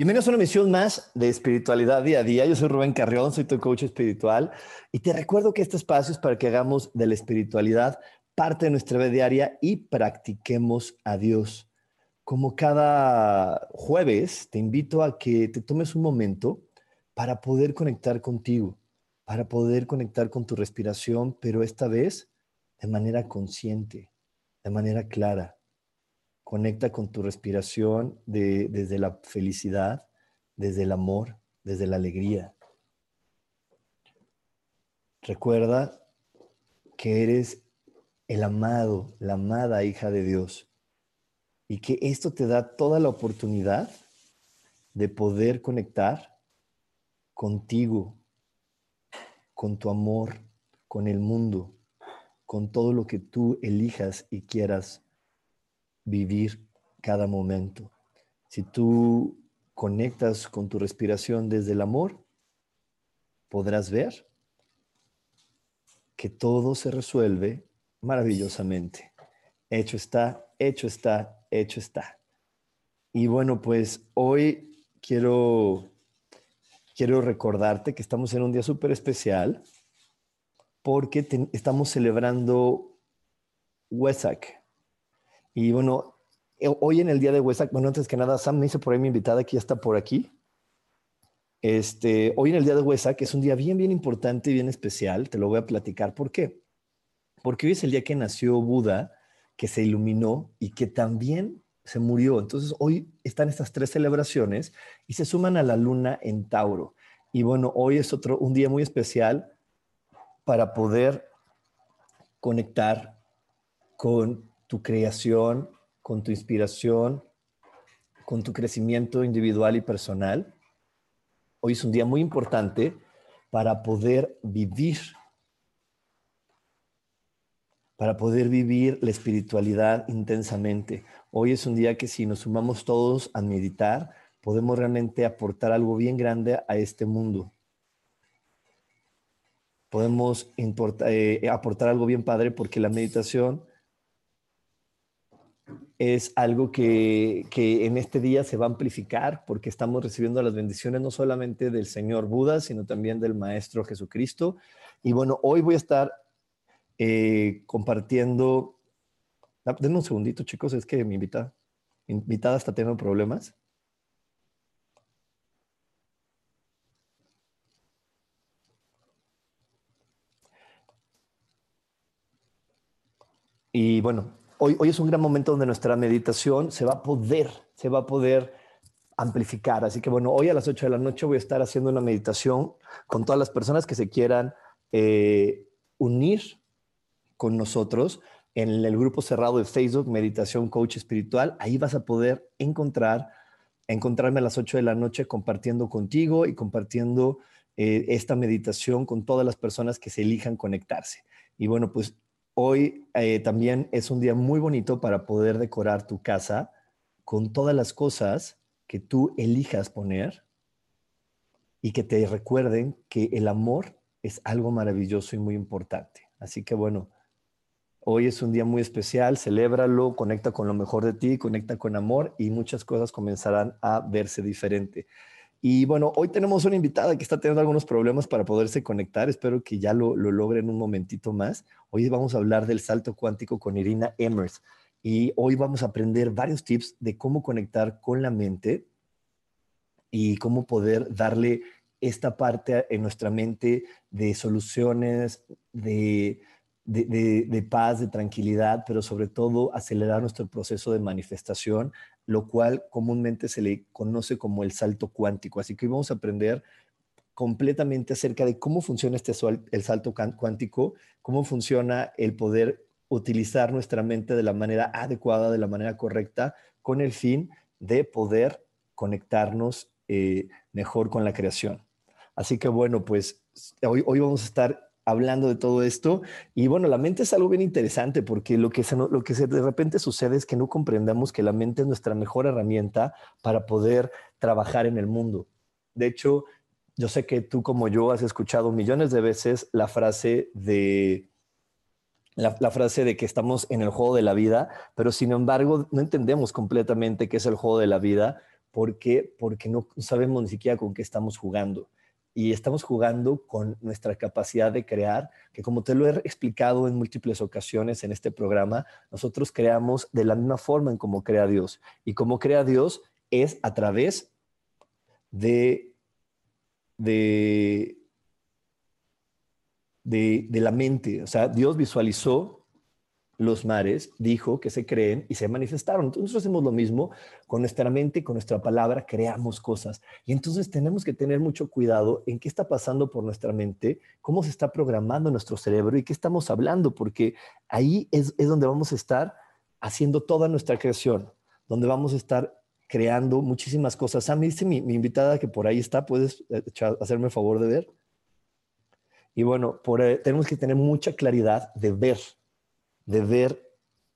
Bienvenidos a una misión más de espiritualidad día a día. Yo soy Rubén Carrión, soy tu coach espiritual y te recuerdo que este espacio es para que hagamos de la espiritualidad parte de nuestra vida diaria y practiquemos a Dios. Como cada jueves, te invito a que te tomes un momento para poder conectar contigo, para poder conectar con tu respiración, pero esta vez de manera consciente, de manera clara Conecta con tu respiración desde la felicidad, desde el amor, desde la alegría. Recuerda que eres el amado, la amada hija de Dios y que esto te da toda la oportunidad de poder conectar contigo, con tu amor, con el mundo, con todo lo que tú elijas y quieras vivir cada momento. Si tú conectas con tu respiración desde el amor, podrás ver que todo se resuelve maravillosamente. Hecho está, hecho está, hecho está. Y bueno, pues hoy quiero, quiero recordarte que estamos en un día súper especial porque estamos celebrando Wesak, y bueno, eh, hoy en el día de Wesak, bueno, antes que nada, Sam me hizo por ahí mi invitada, que ya está por aquí. Este, hoy en el día de Wesak es un día bien, bien importante y bien especial. Te lo voy a platicar. ¿Por qué? Porque hoy es el día que nació Buda, que se iluminó y que también se murió. Entonces, hoy están estas tres celebraciones y se suman a la luna en Tauro. Y bueno, hoy es otro, un día muy especial para poder conectar con tu creación, con tu inspiración, con tu crecimiento individual y personal. Hoy es un día muy importante para poder vivir, para poder vivir la espiritualidad intensamente. Hoy es un día que si nos sumamos todos a meditar, podemos realmente aportar algo bien grande a este mundo. Podemos eh, aportar algo bien padre porque la meditación es algo que, en este día se va a amplificar porque estamos recibiendo las bendiciones no solamente del Señor Buda, sino también del Maestro Jesucristo. Y bueno, hoy voy a estar eh, compartiendo... Ah, denme un segundito, chicos, es que mi invitada, invitada está teniendo problemas. Y bueno, hoy, es un gran momento donde nuestra meditación se va a poder, se va a poder amplificar. Así que bueno, hoy a las 8 de la noche voy a estar haciendo una meditación con todas las personas que se quieran eh, unir con nosotros en el grupo cerrado de Facebook, Meditación Coach Espiritual. Ahí vas a poder encontrar, encontrarme a las 8 de la noche compartiendo contigo y compartiendo eh, esta meditación con todas las personas que se elijan conectarse. Y bueno, pues Hoy eh, también es un día muy bonito para poder decorar tu casa con todas las cosas que tú elijas poner y que te recuerden que el amor es algo maravilloso y muy importante. Así que bueno, hoy es un día muy especial, celébralo, conecta con lo mejor de ti, conecta con amor y muchas cosas comenzarán a verse diferente. Y bueno, hoy tenemos una invitada que está teniendo algunos problemas para poderse conectar. Espero que ya lo, lo logren un momentito más. Hoy vamos a hablar del salto cuántico con Irina Emers. Y hoy vamos a aprender varios tips de cómo conectar con la mente y cómo poder darle esta parte en nuestra mente de soluciones, de, paz, de tranquilidad, pero sobre todo acelerar nuestro proceso de manifestación, lo cual comúnmente se le conoce como el salto cuántico. Así que hoy vamos a aprender completamente acerca de cómo funciona este el salto cuántico, cómo funciona el poder utilizar nuestra mente de la manera adecuada, de la manera correcta, con el fin de poder conectarnos eh, mejor con la creación. Así que bueno, pues hoy, hoy vamos a estar hablando de todo esto. Y bueno, la mente es algo bien interesante porque lo que, lo que de repente sucede es que no comprendamos que la mente es nuestra mejor herramienta para poder trabajar en el mundo. De hecho, yo sé que tú como yo has escuchado millones de veces la frase de la, frase de que estamos en el juego de la vida, pero sin embargo no entendemos completamente qué es el juego de la vida porque porque no sabemos ni siquiera con qué estamos jugando y estamos jugando con nuestra capacidad de crear, que como te lo he explicado en múltiples ocasiones en este programa, nosotros creamos de la misma forma en como crea Dios. Y como crea Dios es a través de, de, de la mente. O sea, Dios visualizó los mares, dijo que se creen y se manifestaron. Nosotros hacemos lo mismo con nuestra mente, con nuestra palabra, creamos cosas. Y entonces tenemos que tener mucho cuidado en qué está pasando por nuestra mente, cómo se está programando nuestro cerebro y qué estamos hablando, porque ahí es, donde vamos a estar haciendo toda nuestra creación, donde vamos a estar creando muchísimas cosas. Mí dice mi, invitada que por ahí está, ¿puedes eh, hacerme el favor de ver? Y bueno, por, eh, tenemos que tener mucha claridad de ver de ver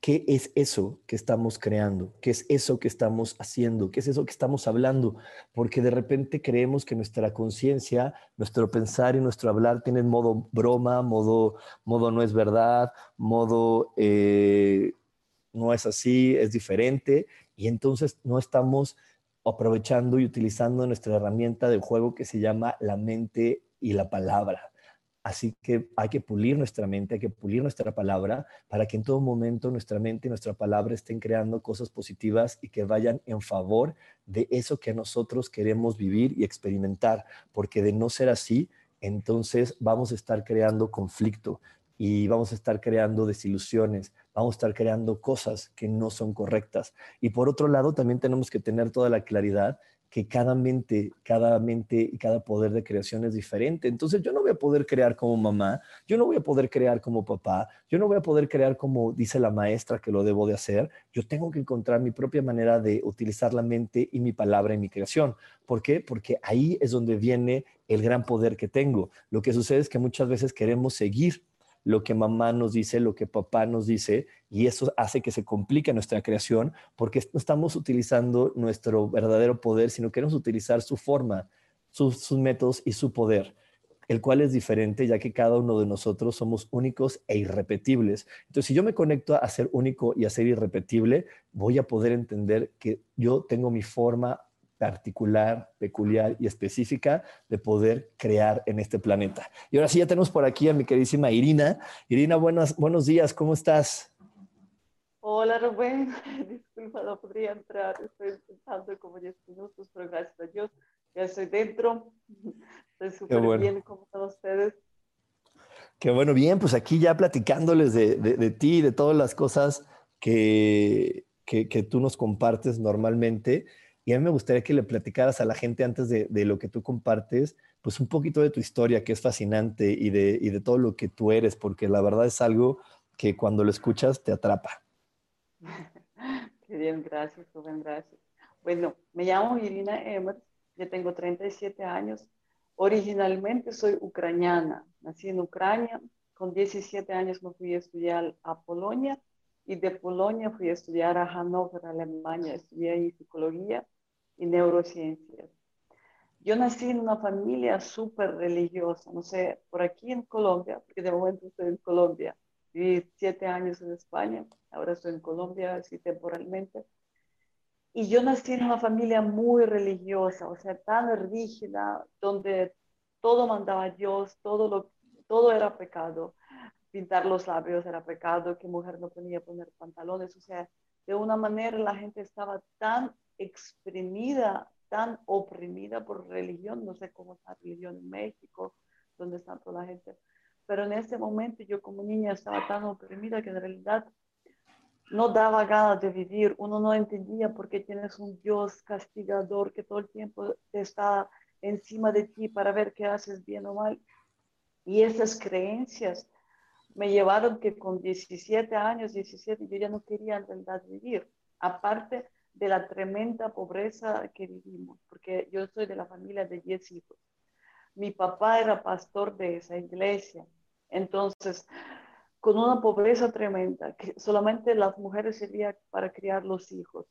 qué es eso que estamos creando, qué es eso que estamos haciendo, qué es eso que estamos hablando, porque de repente creemos que nuestra conciencia, nuestro pensar y nuestro hablar tienen modo broma, modo, modo no es verdad, modo eh, no es así, es diferente, y entonces no estamos aprovechando y utilizando nuestra herramienta del juego que se llama la mente y la palabra. Así que hay que pulir nuestra mente, hay que pulir nuestra palabra para que en todo momento nuestra mente y nuestra palabra estén creando cosas positivas y que vayan en favor de eso que nosotros queremos vivir y experimentar, porque de no ser así, entonces vamos a estar creando conflicto y vamos a estar creando desilusiones, vamos a estar creando cosas que no son correctas. Y por otro lado, también tenemos que tener toda la claridad que cada mente, cada mente y cada poder de creación es diferente. Entonces yo no voy a poder crear como mamá, yo no voy a poder crear como papá, yo no voy a poder crear como dice la maestra que lo debo de hacer. Yo tengo que encontrar mi propia manera de utilizar la mente y mi palabra en mi creación. ¿Por qué? Porque ahí es donde viene el gran poder que tengo. Lo que sucede es que muchas veces queremos seguir lo que mamá nos dice, lo que papá nos dice, y eso hace que se complique nuestra creación porque no estamos utilizando nuestro verdadero poder, sino queremos utilizar su forma, sus, métodos y su poder el cual es diferente ya que cada uno de nosotros somos únicos e irrepetibles. Entonces, si yo me conecto a ser único y a ser irrepetible, voy a poder entender que yo tengo mi forma particular, peculiar y específica de poder crear en este planeta. Y ahora sí, ya tenemos por aquí a mi queridísima Irina. Irina, buenos, buenos días, ¿cómo estás? Hola Rubén, disculpa, no podría entrar, estoy pensando como 10 minutos, pero gracias a Dios, ya estoy dentro, estoy súper bien, ¿cómo están ustedes? Qué bueno, bien, pues aquí ya platicándoles de, de, de ti, de todas las cosas que, que, que tú nos compartes normalmente. Y a mí me gustaría que le platicaras a la gente antes de, lo que tú compartes, pues un poquito de tu historia, que es fascinante, y de, de todo lo que tú eres, porque la verdad es algo que cuando lo escuchas te atrapa. Qué bien, gracias, Rubén, gracias. Bueno, me llamo Irina Emmer, ya tengo 37 años. Originalmente soy ucraniana, nací en Ucrania. Con 17 años me fui a estudiar a Polonia y de Polonia fui a estudiar a Hannover, Alemania. Estudié ahí psicología y neurociencias. Yo nací en una familia súper religiosa, no sé, por aquí en Colombia, porque de momento estoy en Colombia. Viví siete años en España, ahora estoy en Colombia, así temporalmente. Y yo nací en una familia muy religiosa, o sea, tan rígida, donde todo mandaba a Dios, todo, lo, todo era pecado. Pintar los labios era pecado, que mujer no podía poner pantalones, o sea, de una manera la gente estaba tan exprimida, tan oprimida por religión, no sé cómo está la religión en México, donde está toda la gente, pero en ese momento yo como niña estaba tan oprimida que en realidad no daba ganas de vivir, uno no entendía por qué tienes un Dios castigador que todo el tiempo está encima de ti para ver qué haces bien o mal. Y esas creencias me llevaron que con 17 años, 17, yo ya no quería en realidad vivir. Aparte de la tremenda pobreza que vivimos, porque yo soy de la familia de 10 hijos. Mi papá era pastor de esa iglesia. Entonces, con una pobreza tremenda, que solamente las mujeres servían para criar los hijos.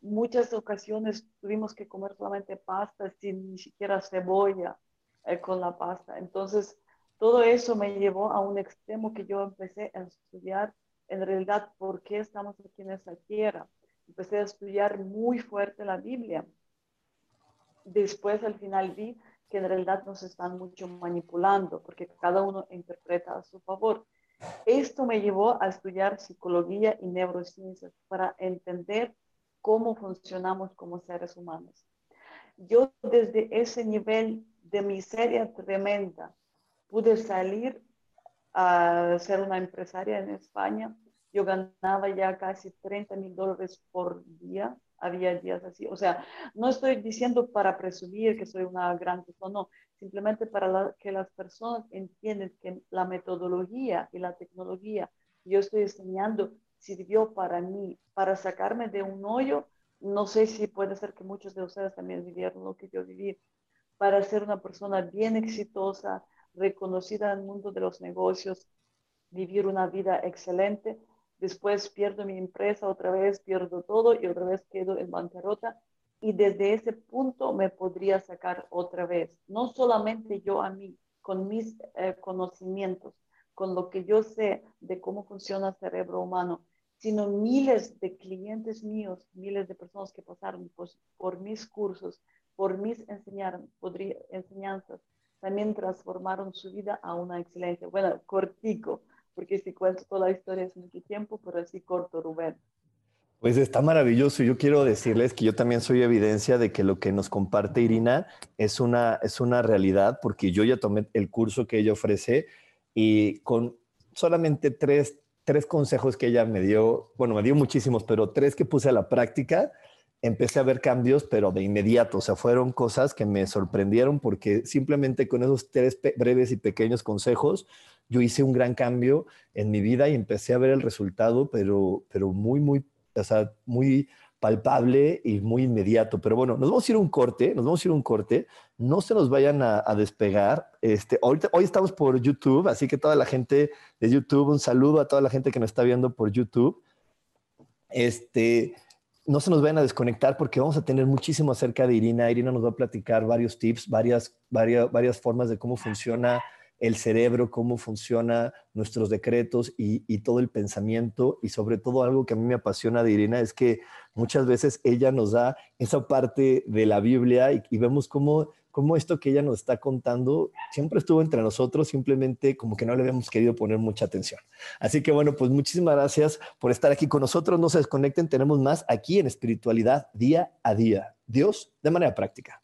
Muchas ocasiones tuvimos que comer solamente pasta sin ni siquiera cebolla eh, con la pasta. Entonces, todo eso me llevó a un extremo que yo empecé a estudiar en realidad por qué estamos aquí en esta tierra. Empecé a estudiar muy fuerte la Biblia. Después al final vi que en realidad nos están mucho manipulando porque cada uno interpreta a su favor. Esto me llevó a estudiar psicología y neurociencias para entender cómo funcionamos como seres humanos. Yo desde ese nivel de miseria tremenda pude salir a ser una empresaria en España. Yo ganaba ya casi 30 mil dólares por día. Había días así. O sea, no estoy diciendo para presumir que soy una gran persona, no. Simplemente para que las personas entiendan que la metodología y la tecnología que yo estoy enseñando sirvió para mí, para sacarme de un hoyo. No sé si puede ser que muchos de ustedes también vivieron lo que yo viví, para ser una persona bien exitosa, reconocida en el mundo de los negocios, vivir una vida excelente. Después pierdo mi empresa, otra vez pierdo todo y otra vez quedo en bancarrota. Y desde ese punto me podría sacar otra vez, no solamente yo a mí, con mis eh, conocimientos, con lo que yo sé de cómo funciona el cerebro humano, sino miles de clientes míos, miles de personas que pasaron por, por mis cursos, por mis enseñar, enseñanzas, también transformaron su vida a una excelencia. Bueno, cortico, porque si cuento toda la historia es mucho tiempo, pero así corto, Rubén. Pues está maravilloso. Yo quiero decirles que yo también soy evidencia de que lo que nos comparte Irina es una, es una realidad, porque yo ya tomé el curso que ella ofrece y con solamente tres, tres consejos que ella me dio, bueno, me dio muchísimos, pero tres que puse a la práctica, empecé a ver cambios, pero de inmediato. O sea, fueron cosas que me sorprendieron porque simplemente con esos tres breves y pequeños consejos, yo hice un gran cambio en mi vida y empecé a ver el resultado, pero, pero muy, muy, o sea, muy palpable y muy inmediato. Pero bueno, nos vamos a ir a un corte, nos vamos a ir a un corte. No se nos vayan a, despegar. Este, ahorita, hoy estamos por YouTube, así que toda la gente de YouTube, un saludo a toda la gente que nos está viendo por YouTube. Este, no se nos vayan a desconectar porque vamos a tener muchísimo acerca de Irina. Irina nos va a platicar varios tips, varias, varias, varias formas de cómo funciona el cerebro, cómo funciona nuestros decretos y, todo el pensamiento. Y sobre todo algo que a mí me apasiona de Irina es que muchas veces ella nos da esa parte de la Biblia y vemos cómo cómo esto que ella nos está contando siempre estuvo entre nosotros, simplemente como que no le habíamos querido poner mucha atención. Así que bueno, pues muchísimas gracias por estar aquí con nosotros. No se desconecten, tenemos más aquí en espiritualidad día a día. Dios de manera práctica.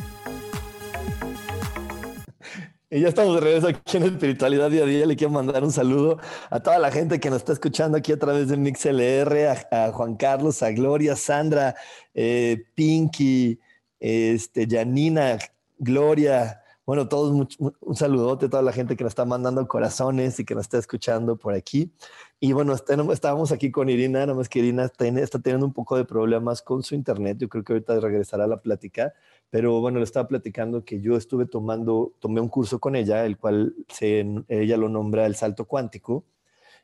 Y ya estamos de regreso aquí en Espiritualidad Día a Día. Le quiero mandar un saludo a toda la gente que nos está escuchando aquí a través de MixLR, a, Juan Carlos, a Gloria, Sandra, eh, Pinky, este, Janina, Gloria. Bueno, todos un saludote a toda la gente que nos está mandando corazones y que nos está escuchando por aquí. Y bueno, estábamos aquí con Irina, nada más que Irina está, teniendo un poco de problemas con su internet. Yo creo que ahorita regresará a la plática pero bueno, le estaba platicando que yo estuve tomando, tomé un curso con ella, el cual ella lo nombra el salto cuántico,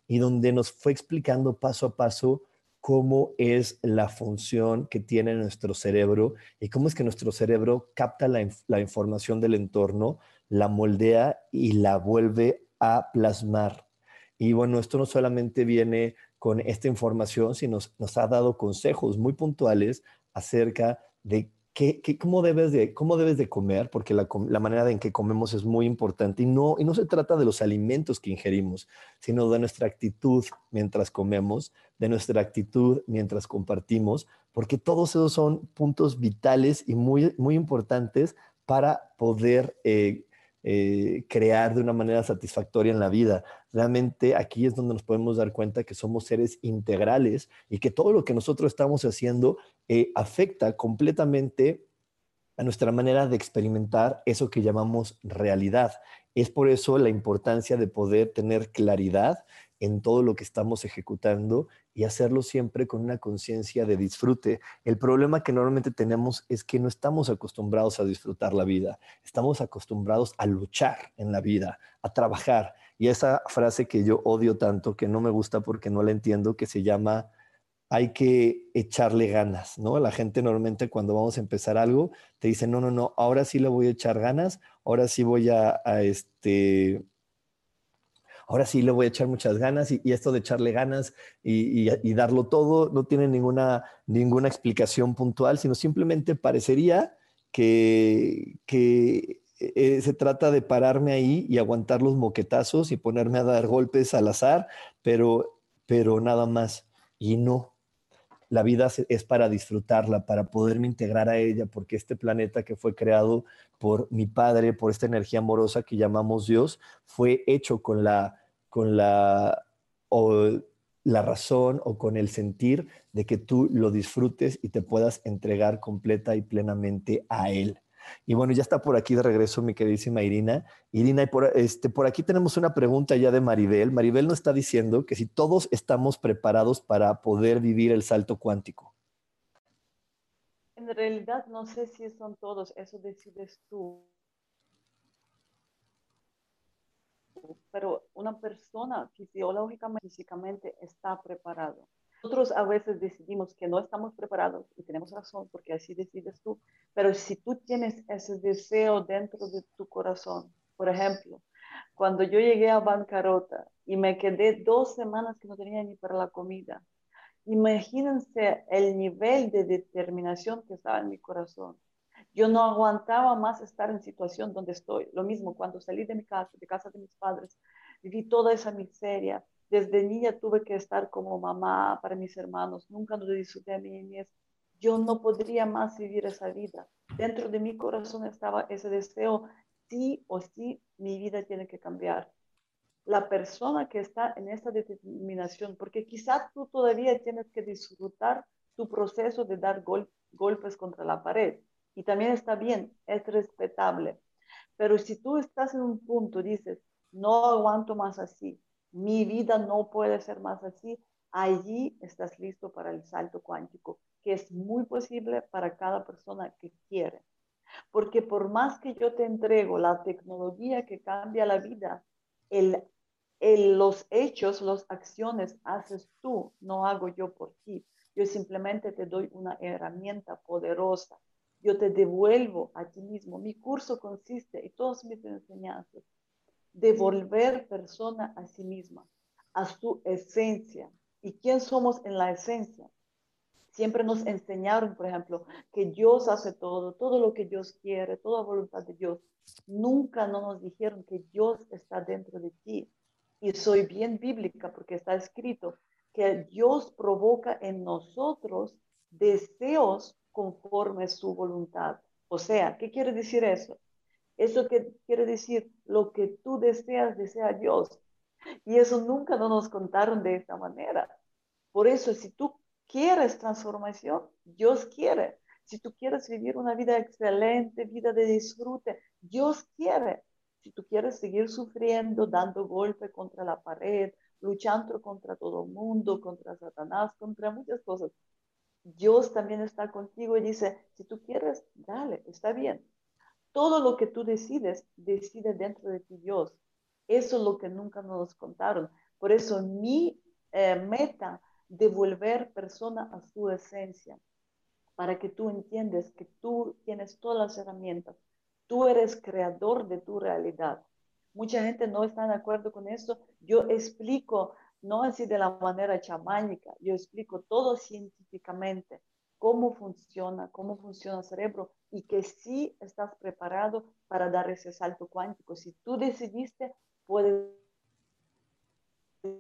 y donde nos fue explicando paso a paso cómo es la función que tiene nuestro cerebro y cómo es que nuestro cerebro capta la, información del entorno, la moldea y la vuelve a plasmar. Y bueno, esto no solamente viene con esta información, sino nos ha dado consejos muy puntuales acerca de cómo, debes de, ¿Cómo debes de comer? Porque la, manera en que comemos es muy importante y no, y no se trata de los alimentos que ingerimos, sino de nuestra actitud mientras comemos, de nuestra actitud mientras compartimos, porque todos esos son puntos vitales y muy, muy importantes para poder eh, eh, crear de una manera satisfactoria en la vida. Realmente aquí es donde nos podemos dar cuenta que somos seres integrales y que todo lo que nosotros estamos haciendo eh, afecta completamente a nuestra manera de experimentar eso que llamamos realidad. Es por eso la importancia de poder tener claridad en todo lo que estamos ejecutando y hacerlo siempre con una conciencia de disfrute. El problema que normalmente tenemos es que no estamos acostumbrados a disfrutar la vida, estamos acostumbrados a luchar en la vida, a trabajar. Y esa frase que yo odio tanto, que no me gusta porque no la entiendo, que se llama hay que echarle ganas, ¿no? La gente normalmente cuando vamos a empezar algo te dice, no, no, no, ahora sí le voy a echar ganas, ahora sí voy a, este, ahora sí le voy a echar muchas ganas y, esto de echarle ganas y, darlo todo no tiene ninguna, ninguna explicación puntual, sino simplemente parecería que, que eh, se trata de pararme ahí y aguantar los moquetazos y ponerme a dar golpes al azar, pero, pero nada más. Y no, la vida es para disfrutarla, para poderme integrar a ella, porque este planeta que fue creado por mi padre, por esta energía amorosa que llamamos Dios, fue hecho con la, con la, o la razón o con el sentir de que tú lo disfrutes y te puedas entregar completa y plenamente a Él. Y bueno, ya está por aquí de regreso mi queridísima Irina. Irina, este, por aquí tenemos una pregunta ya de Maribel. Maribel nos está diciendo que si todos estamos preparados para poder vivir el salto cuántico. En realidad no sé si son todos, eso decides tú. pero una persona fisiológicamente, físicamente está preparado. Nosotros a veces decidimos que no estamos preparados y tenemos razón porque así decides tú, pero si tú tienes ese deseo dentro de tu corazón, por ejemplo, cuando yo llegué a bancarrota y me quedé dos semanas que no tenía ni para la comida, imagínense el nivel de determinación que estaba en mi corazón. Yo no aguantaba más estar en situación donde estoy. Lo mismo cuando salí de mi casa, de casa de mis padres, viví toda esa miseria, desde niña tuve que estar como mamá para mis hermanos, nunca lo disfruté a mi niñez. Yo no podría más vivir esa vida. Dentro de mi corazón estaba ese deseo, sí o sí, mi vida tiene que cambiar. La persona que está en esa determinación, porque quizás tú todavía tienes que disfrutar tu proceso de dar golpes contra la pared. Y también está bien, es respetable. Pero si tú estás en un punto, dices, no aguanto más así, mi vida no puede ser más así, allí estás listo para el salto cuántico, que es muy posible para cada persona que quiere. Porque por más que yo te entrego la tecnología que cambia la vida, el, los hechos, las acciones haces tú, no hago yo por ti. Yo simplemente te doy una herramienta poderosa. Yo te devuelvo a ti mismo. Mi curso consiste en todas mis enseñanzas devolver persona a sí misma, a su esencia. ¿Y quién somos en la esencia? Siempre nos enseñaron, por ejemplo, que Dios hace todo, todo lo que Dios quiere, toda voluntad de Dios. Nunca no nos dijeron que Dios está dentro de ti. Y soy bien bíblica porque está escrito que Dios provoca en nosotros deseos conforme su voluntad. O sea, ¿qué quiere decir eso? Eso que quiere decir, lo que tú deseas, desea Dios. Y eso nunca nos contaron de esta manera. Por eso, si tú quieres transformación, Dios quiere. Si tú quieres vivir una vida excelente, vida de disfrute, Dios quiere. Si tú quieres seguir sufriendo, dando golpe contra la pared, luchando contra todo el mundo, contra Satanás, contra muchas cosas, Dios también está contigo y dice, si tú quieres, dale, está bien. Todo lo que tú decides, decide dentro de ti Dios. Eso es lo que nunca nos contaron. Por eso mi eh, meta, devolver persona a su esencia, para que tú entiendas que tú tienes todas las herramientas. Tú eres creador de tu realidad. Mucha gente no está de acuerdo con eso. Yo explico, no así de la manera chamánica, yo explico todo científicamente cómo funciona, cómo funciona el cerebro y que sí estás preparado para dar ese salto cuántico. Si tú decidiste, puedes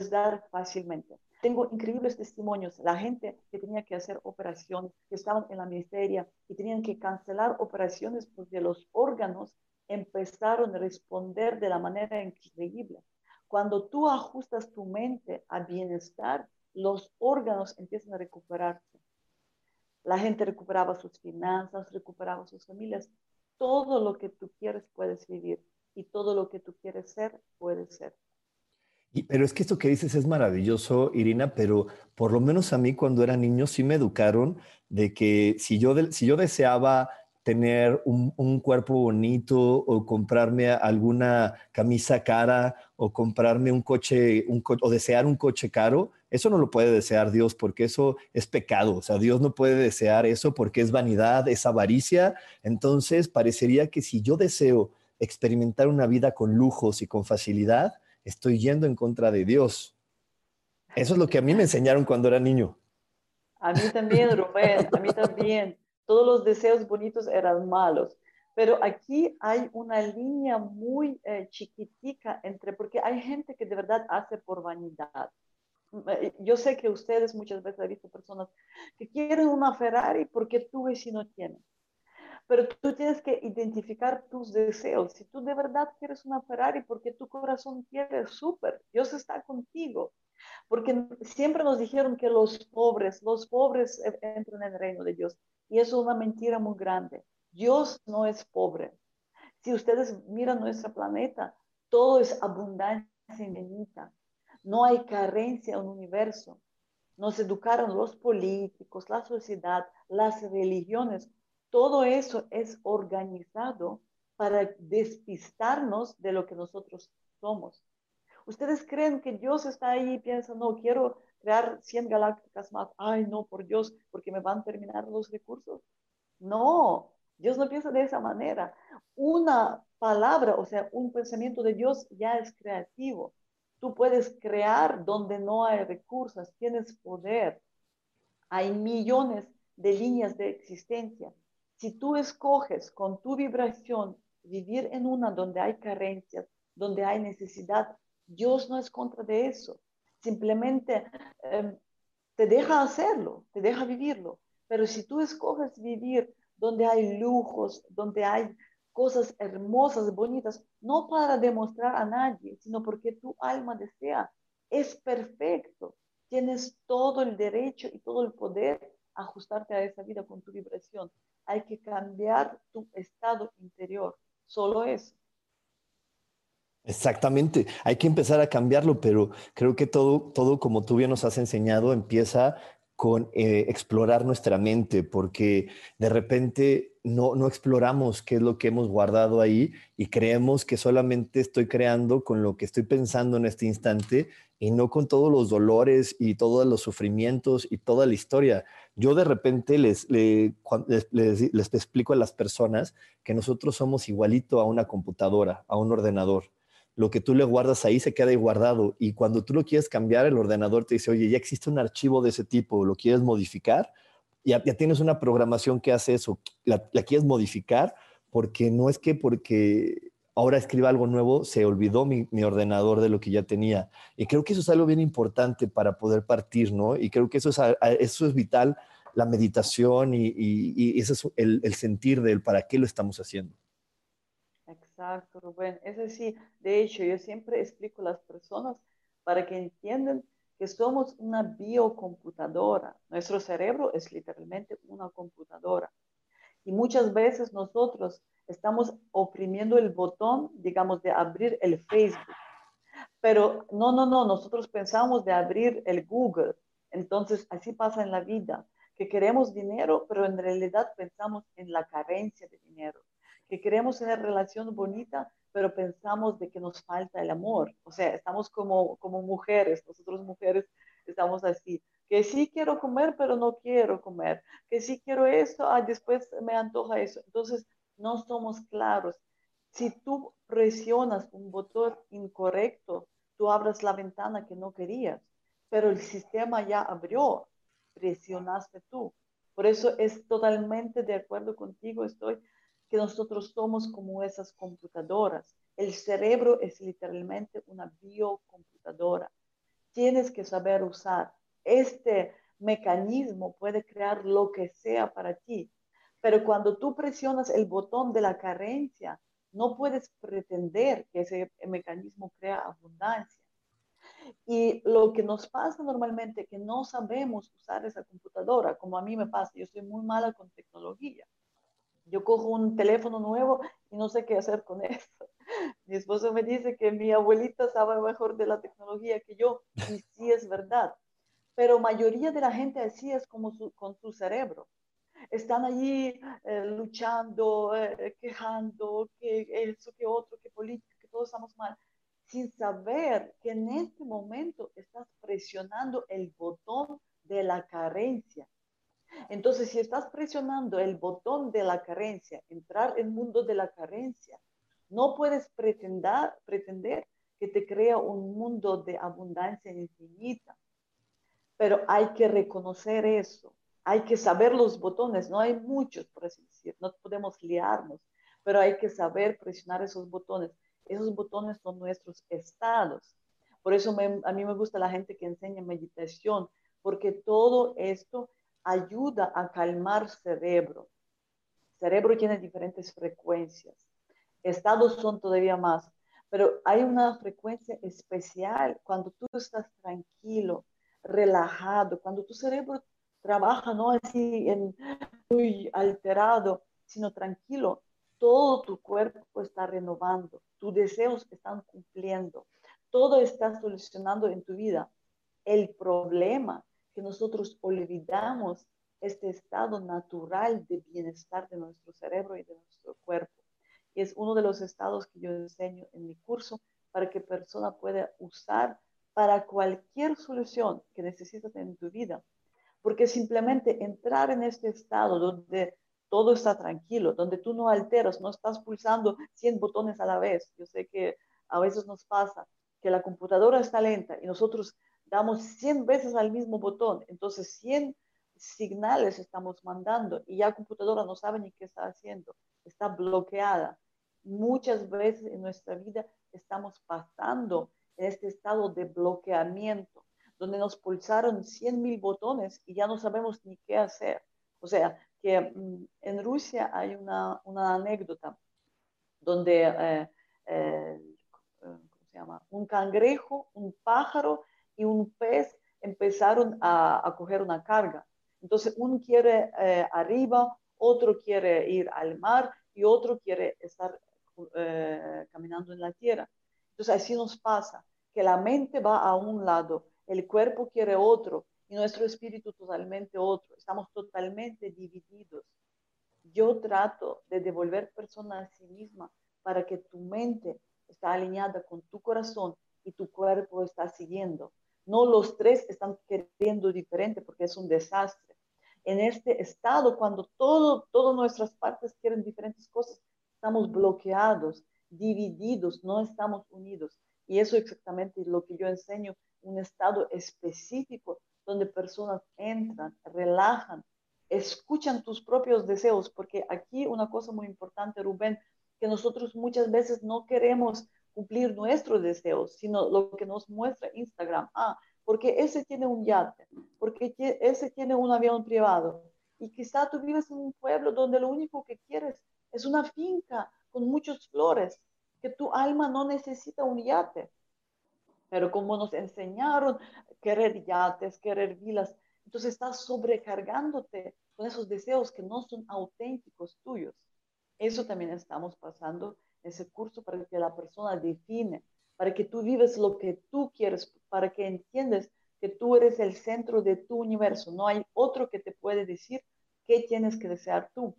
dar fácilmente. Tengo increíbles testimonios. La gente que tenía que hacer operaciones, que estaban en la miseria y tenían que cancelar operaciones porque los órganos empezaron a responder de la manera increíble. Cuando tú ajustas tu mente a bienestar, los órganos empiezan a recuperarse la gente recuperaba sus finanzas, recuperaba sus familias. Todo lo que tú quieres puedes vivir y todo lo que tú quieres ser, puedes ser. Pero es que esto que dices es maravilloso, Irina, pero por lo menos a mí cuando era niño sí me educaron de que si yo, si yo deseaba tener un, cuerpo bonito o comprarme alguna camisa cara o comprarme un coche un o desear un coche caro, eso no lo puede desear Dios porque eso es pecado. O sea, Dios no puede desear eso porque es vanidad, es avaricia. Entonces, parecería que si yo deseo experimentar una vida con lujos y con facilidad, estoy yendo en contra de Dios. Eso es lo que a mí me enseñaron cuando era niño. A mí también, Rubén, a mí también. Todos los deseos bonitos eran malos. Pero aquí hay una línea muy eh, chiquitica entre, porque hay gente que de verdad hace por vanidad. Eh, yo sé que ustedes muchas veces han visto personas que quieren una Ferrari porque tú ves si no tienen. Pero tú tienes que identificar tus deseos. Si tú de verdad quieres una Ferrari porque tu corazón quiere, súper, Dios está contigo. Porque siempre nos dijeron que los pobres, los pobres entran en el reino de Dios. Y eso es una mentira muy grande. Dios no es pobre. Si ustedes miran nuestro planeta, todo es abundancia infinita no hay carencia en el universo. Nos educaron los políticos, la sociedad, las religiones. Todo eso es organizado para despistarnos de lo que nosotros somos. ¿Ustedes creen que Dios está ahí y piensa, no, quiero crear 100 galácticas más? Ay, no, por Dios, porque me van a terminar los recursos. No, Dios no piensa de esa manera. Una palabra, o sea, un pensamiento de Dios ya es creativo. Tú puedes crear donde no hay recursos, tienes poder. Hay millones de líneas de existencia. Si tú escoges con tu vibración vivir en una donde hay carencias, donde hay necesidad, Dios no es contra de eso. Simplemente em, te deja hacerlo, te deja vivirlo. Pero si tú escoges vivir donde hay lujos, donde hay cosas hermosas, bonitas, no para demostrar a nadie, sino porque tu alma desea, es perfecto. Tienes todo el derecho y todo el poder ajustarte a esa vida con tu vibración. Hay que cambiar tu estado interior, solo eso. Exactamente, hay que empezar a cambiarlo, pero creo que todo, todo como tú bien nos has enseñado, empieza con eh, explorar nuestra mente, porque de repente no, no exploramos qué es lo que hemos guardado ahí y creemos que solamente estoy creando con lo que estoy pensando en este instante y no con todos los dolores y todos los sufrimientos y toda la historia. Yo de repente les, les, les, les explico a las personas que nosotros somos igualito a una computadora, a un ordenador lo que tú le guardas ahí se queda ahí guardado. Y cuando tú lo quieres cambiar, el ordenador te dice, oye, ya existe un archivo de ese tipo, ¿lo quieres modificar? Ya, tienes una programación que hace eso, la, la, quieres modificar porque no es que porque ahora escriba algo nuevo, se olvidó mi, mi, ordenador de lo que ya tenía. Y creo que eso es algo bien importante para poder partir, ¿no? Y creo que eso es, eso es vital, la meditación y, y, y ese es el, el sentir del para qué lo estamos haciendo. Exacto, Rubén. Es sí, de hecho, yo siempre explico a las personas para que entiendan que somos una biocomputadora. Nuestro cerebro es literalmente una computadora. Y muchas veces nosotros estamos oprimiendo el botón, digamos, de abrir el Facebook. Pero no, no, no, nosotros pensamos de abrir el Google. Entonces, así pasa en la vida, que queremos dinero, pero en realidad pensamos en la carencia de dinero que queremos tener relación bonita, pero pensamos de que nos falta el amor. O sea, estamos como, como mujeres, nosotros mujeres estamos así, que sí quiero comer, pero no quiero comer, que sí quiero esto, ah, después me antoja eso. Entonces, no somos claros. Si tú presionas un botón incorrecto, tú abres la ventana que no querías, pero el sistema ya abrió, presionaste tú. Por eso es totalmente de acuerdo contigo, estoy que nosotros somos como esas computadoras. El cerebro es literalmente una biocomputadora. Tienes que saber usar. Este mecanismo puede crear lo que sea para ti, pero cuando tú presionas el botón de la carencia, no puedes pretender que ese mecanismo crea abundancia. Y lo que nos pasa normalmente es que no sabemos usar esa computadora, como a mí me pasa, yo soy muy mala con tecnología. Yo cojo un teléfono nuevo y no sé qué hacer con eso. Mi esposo me dice que mi abuelita sabe mejor de la tecnología que yo y sí es verdad. Pero mayoría de la gente así es como con su cerebro. Están allí eh, luchando, eh, quejando, que eso, que otro, que política, que todos estamos mal, sin saber que en este momento estás presionando el botón de la carencia entonces, si estás presionando el botón de la carencia, entrar en el mundo de la carencia, no puedes pretender, que te crea un mundo de abundancia infinita. Pero hay que reconocer eso. Hay que saber los botones. No hay muchos, por así decir. No podemos liarnos, pero hay que saber presionar esos botones. Esos botones son nuestros estados. Por eso a mí me gusta la gente que enseña meditación, porque todo esto ayuda a calmar cerebro. Cerebro tiene diferentes frecuencias. Estados son todavía más, pero hay una frecuencia especial cuando tú estás tranquilo, relajado, cuando tu cerebro trabaja no así en muy alterado, sino tranquilo, todo tu cuerpo está renovando, tus deseos están cumpliendo, todo está solucionando en tu vida. El problema que nosotros olvidamos este estado natural de bienestar de nuestro cerebro y de nuestro cuerpo. Y es uno de los estados que yo enseño en mi curso para que persona pueda usar para cualquier solución que necesitas en tu vida. Porque simplemente entrar en este estado donde todo está tranquilo, donde tú no alteras, no estás pulsando 100 botones a la vez. Yo sé que a veces nos pasa que la computadora está lenta y nosotros damos 100 veces al mismo botón, entonces 100 señales estamos mandando y ya la computadora no sabe ni qué está haciendo, está bloqueada. Muchas veces en nuestra vida estamos pasando en este estado de bloqueamiento, donde nos pulsaron 100 mil botones y ya no sabemos ni qué hacer. O sea, que mm, en Rusia hay una, una anécdota donde eh, eh, ¿cómo se llama? un cangrejo, un pájaro y un pez empezaron a, a coger una carga. Entonces, uno quiere eh, arriba, otro quiere ir al mar y otro quiere estar caminando en la tierra. Entonces, así nos pasa, que la mente va a un lado, el cuerpo quiere otro y nuestro espíritu totalmente otro. Estamos totalmente divididos. Yo trato de devolver persona a sí misma para que tu mente está alineada con tu corazón y tu cuerpo está siguiendo. No los tres están queriendo diferente porque es un desastre. En este estado, cuando todo, todas nuestras partes quieren diferentes cosas, estamos bloqueados, divididos, no estamos unidos. Y eso exactamente lo que yo enseño, un estado específico donde personas entran, relajan, escuchan tus propios deseos, porque aquí una cosa muy importante, Rubén, que nosotros muchas veces no queremos cumplir nuestros deseos, sino lo que nos muestra Instagram. Ah, porque ese tiene un yate, porque ese tiene un avión privado. Y quizá tú vives en un pueblo donde lo único que quieres es una finca con muchas flores, que tu alma no necesita un yate. Pero como nos enseñaron querer yates, querer vilas. Entonces estás sobrecargándote con esos deseos que no son auténticos tuyos. Eso también estamos pasando ese curso para que la persona define, para que tú vives lo que tú quieres, para que entiendas que tú eres el centro de tu universo. No hay otro que te puede decir qué tienes que desear tú.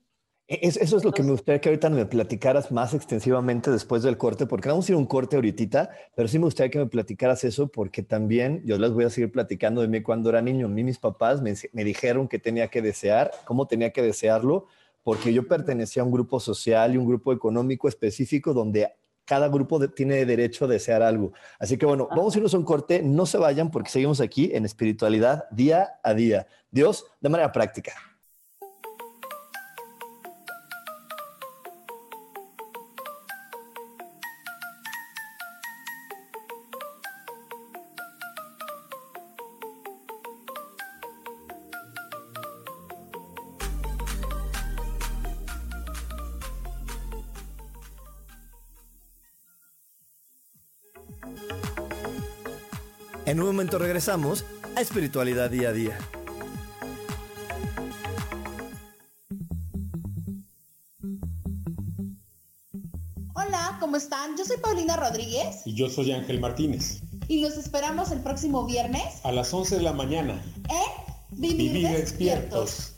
Eso es lo que me gustaría que ahorita me platicaras más extensivamente después del corte, porque vamos a ir a un corte ahorita, pero sí me gustaría que me platicaras eso, porque también yo les voy a seguir platicando de mí cuando era niño. A mí mis papás me, me dijeron que tenía que desear, cómo tenía que desearlo, porque yo pertenecía a un grupo social y un grupo económico específico donde cada grupo tiene derecho a desear algo. Así que bueno, vamos a irnos a un corte, no se vayan porque seguimos aquí en espiritualidad día a día. Dios de manera práctica. Regresamos a Espiritualidad Día a Día. Hola, ¿cómo están? Yo soy Paulina Rodríguez. Y yo soy Ángel Martínez. Y los esperamos el próximo viernes. A las 11 de la mañana. En Vivir, despiertos.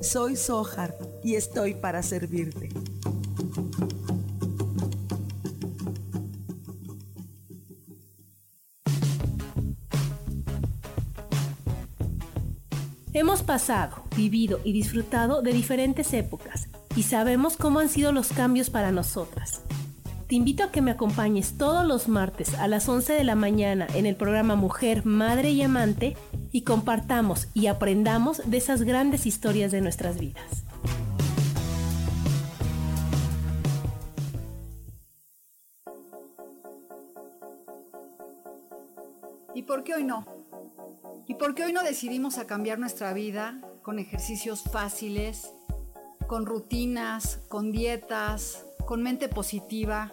soy Sohar y estoy para servirte. Hemos pasado, vivido y disfrutado de diferentes épocas y sabemos cómo han sido los cambios para nosotras. Te invito a que me acompañes todos los martes a las 11 de la mañana en el programa Mujer, Madre y Amante y compartamos y aprendamos de esas grandes historias de nuestras vidas. ¿Y por qué hoy no? ¿Y por qué hoy no decidimos a cambiar nuestra vida con ejercicios fáciles, con rutinas, con dietas, con mente positiva?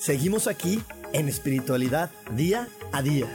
Seguimos aquí en espiritualidad día a día.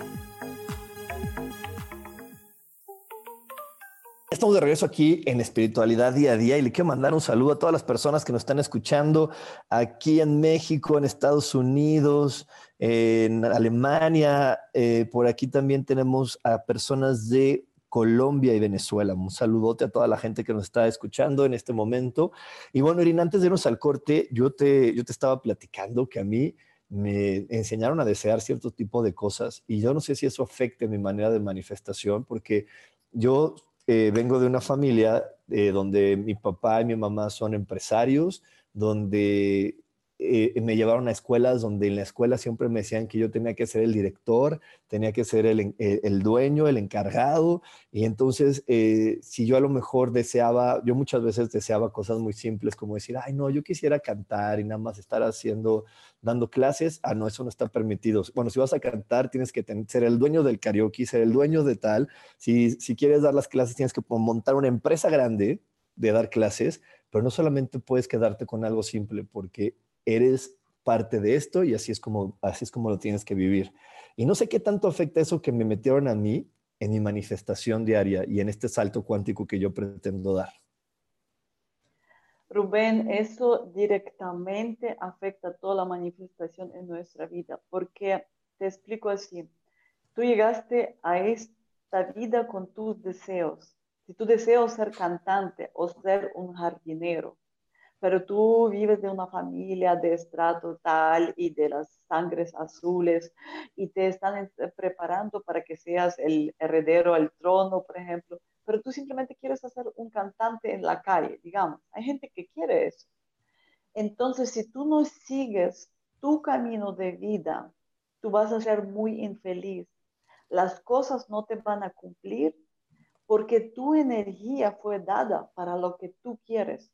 Estamos de regreso aquí en Espiritualidad Día a Día y le quiero mandar un saludo a todas las personas que nos están escuchando aquí en México, en Estados Unidos, en Alemania. Eh, por aquí también tenemos a personas de Colombia y Venezuela. Un saludote a toda la gente que nos está escuchando en este momento. Y bueno, Irina, antes de irnos al corte, yo te, yo te estaba platicando que a mí me enseñaron a desear cierto tipo de cosas y yo no sé si eso afecte mi manera de manifestación porque yo eh, vengo de una familia eh, donde mi papá y mi mamá son empresarios, donde eh, me llevaron a escuelas donde en la escuela siempre me decían que yo tenía que ser el director, tenía que ser el, el, dueño, el encargado. Y entonces, eh, si yo a lo mejor deseaba, yo muchas veces deseaba cosas muy simples como decir, ay, no, yo quisiera cantar y nada más estar haciendo, dando clases. Ah, no, eso no está permitido. Bueno, si vas a cantar, tienes que ser el dueño del karaoke, ser el dueño de tal. Si, si quieres dar las clases, tienes que montar una empresa grande de dar clases, pero no solamente puedes quedarte con algo simple, porque eres parte de esto y así es como, así es como lo tienes que vivir. Y no sé qué tanto afecta eso que me metieron a mí en mi manifestación diaria y en este salto cuántico que yo pretendo dar. Rubén, eso directamente afecta toda la manifestación en nuestra vida, porque te explico así, tú llegaste a esta vida con tus deseos. Si tú deseas ser cantante o ser un jardinero, pero tú vives de una familia de estrato tal y de las sangres azules y te están eh, preparando para que seas el heredero al trono, por ejemplo, pero tú simplemente quieres hacer un cantante en la calle, digamos. Hay gente que quiere eso. Entonces, si tú no sigues tu camino de vida, tú vas a ser muy infeliz. Las cosas no te van a cumplir porque tu energía fue dada para lo que tú quieres.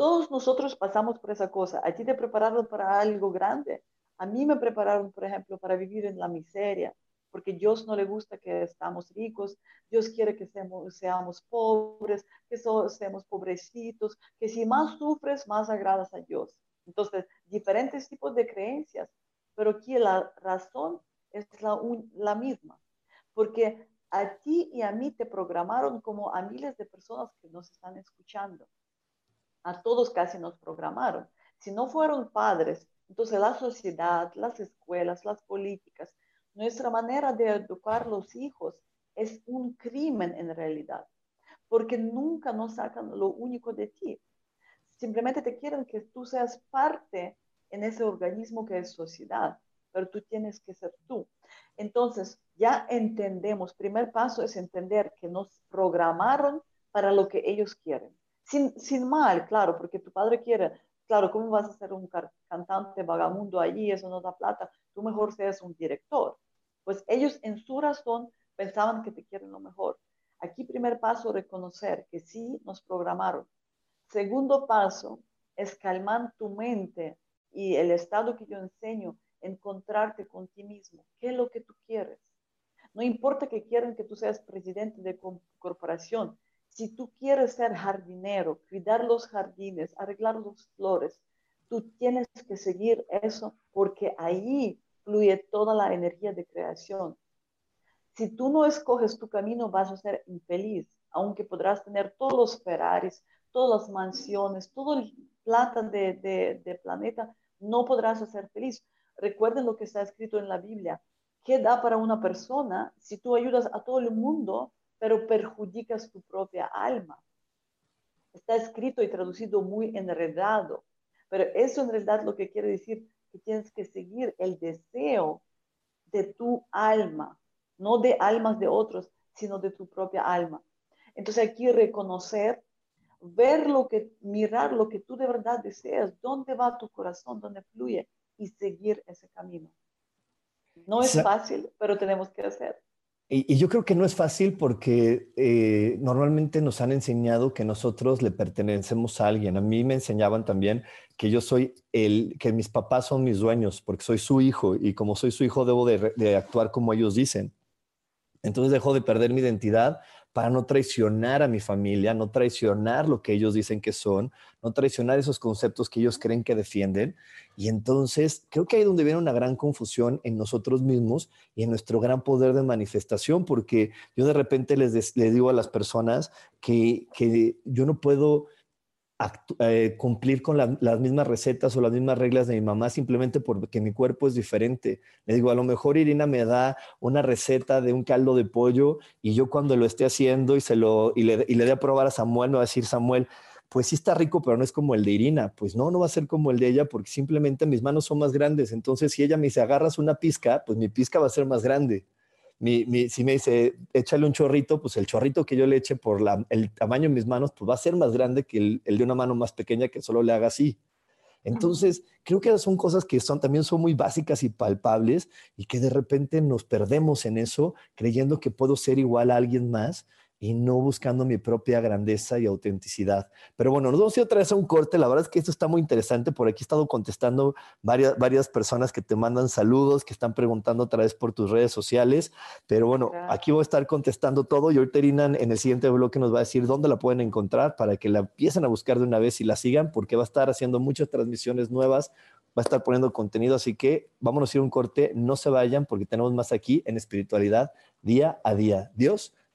Todos nosotros pasamos por esa cosa. A ti te prepararon para algo grande. A mí me prepararon, por ejemplo, para vivir en la miseria, porque Dios no le gusta que estamos ricos, Dios quiere que seamos, pobres, que seamos pobrecitos, que si más sufres, más agradas a Dios. Entonces, diferentes tipos de creencias, pero aquí la razón es la, la misma, porque a ti y a mí te programaron como a miles de personas que nos están escuchando a todos casi nos programaron. Si no fueron padres, entonces la sociedad, las escuelas, las políticas, nuestra manera de educar los hijos es un crimen en realidad, porque nunca nos sacan lo único de ti. Simplemente te quieren que tú seas parte en ese organismo que es sociedad, pero tú tienes que ser tú. Entonces, ya entendemos, primer paso es entender que nos programaron para lo que ellos quieren sin, mal, claro, porque tu padre quiere, claro, ¿cómo vas a ser un cantante vagamundo allí? Eso no da plata, tú mejor seas un director. Pues ellos en su razón pensaban que te quieren lo mejor. Aquí primer paso, reconocer que sí nos programaron. Segundo paso es calmar tu mente y el estado que yo enseño, encontrarte con ti mismo. ¿Qué es lo que tú quieres? No importa que quieran que tú seas presidente de corporación, si tú quieres ser jardinero, cuidar los jardines, arreglar las flores, tú tienes que seguir eso porque ahí fluye toda la energía de creación. Si tú no escoges tu camino, vas a ser infeliz, aunque podrás tener todos los Ferraris, todas las mansiones, todo el plata de, de planeta, no podrás ser feliz. Recuerden lo que está escrito en la Biblia. ¿Qué da para una persona si tú ayudas a todo el mundo, pero perjudicas tu propia alma. Está escrito y traducido muy enredado, pero eso en realidad lo que quiere decir que tienes que seguir el deseo de tu alma. no de almas de otros, sino de tu propia alma. Entonces aquí reconocer, ver lo que, mirar lo que tú de verdad deseas, dónde va tu corazón, dónde fluye y seguir ese camino. No es fácil, pero tenemos que hacer. Y, yo creo que no es fácil porque eh, normalmente nos han enseñado que nosotros le pertenecemos a alguien. A mí me enseñaban también que yo soy el, que mis papás son mis dueños porque soy su hijo y como soy su hijo debo de actuar como ellos dicen. Entonces dejo de perder mi identidad para no traicionar a mi familia, no traicionar lo que ellos dicen que son, no traicionar esos conceptos que ellos creen que defienden. Y entonces creo que ahí es donde viene una gran confusión en nosotros mismos y en nuestro gran poder de manifestación, porque yo de repente les, les digo a las personas que, que yo no puedo eh, cumplir con las mismas recetas o las mismas reglas de mi mamá simplemente porque mi cuerpo es diferente. Le digo, a lo mejor Irina me da una receta de un caldo de pollo y yo cuando lo esté haciendo y, se lo, y, le, dé a probar a Samuel, me va a decir Samuel, pues sí está rico, pero no es como el de Irina. Pues no, no va a ser como el de ella porque simplemente mis manos son más grandes. Entonces, si ella me dice, agarras una pizca, pues mi pizca va a ser más grande si me dice, échale un chorrito, pues el chorrito que yo le eche por el tamaño de mis manos, pues va a ser más grande que el, de una mano más pequeña que solo le haga así. Entonces, creo que son cosas que son, también son muy básicas y palpables y que de repente nos perdemos en eso, creyendo que puedo ser igual a alguien más y no buscando mi propia grandeza y autenticidad. Pero bueno, nos vamos a ir otra vez a un corte. La verdad es que esto está muy interesante. Por aquí he estado contestando varias, varias personas que te mandan saludos, que están preguntando otra vez por tus redes sociales. Pero bueno, aquí voy a estar contestando todo y ahorita Irina en el siguiente bloque nos va a decir dónde la pueden encontrar para que la empiecen a buscar de una vez y la sigan, porque va a estar haciendo muchas transmisiones nuevas, va a estar poniendo contenido. Así que vámonos a ir a un corte. No se vayan porque tenemos más aquí en espiritualidad día a día. Dios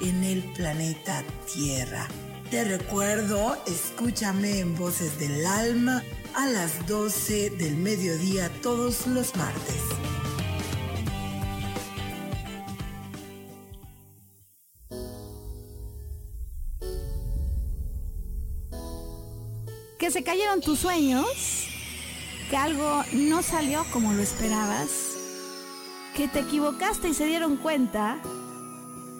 en el planeta Tierra. Te recuerdo, escúchame en Voces del Alma a las 12 del mediodía todos los martes. ¿Que se cayeron tus sueños? ¿Que algo no salió como lo esperabas? que te equivocaste y se dieron cuenta?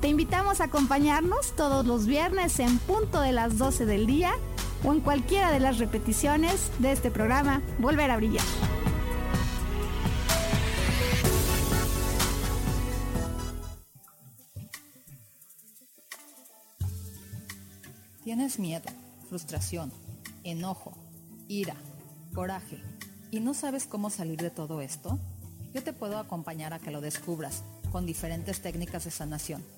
Te invitamos a acompañarnos todos los viernes en punto de las 12 del día o en cualquiera de las repeticiones de este programa Volver a Brillar. Tienes miedo, frustración, enojo, ira, coraje y no sabes cómo salir de todo esto? Yo te puedo acompañar a que lo descubras con diferentes técnicas de sanación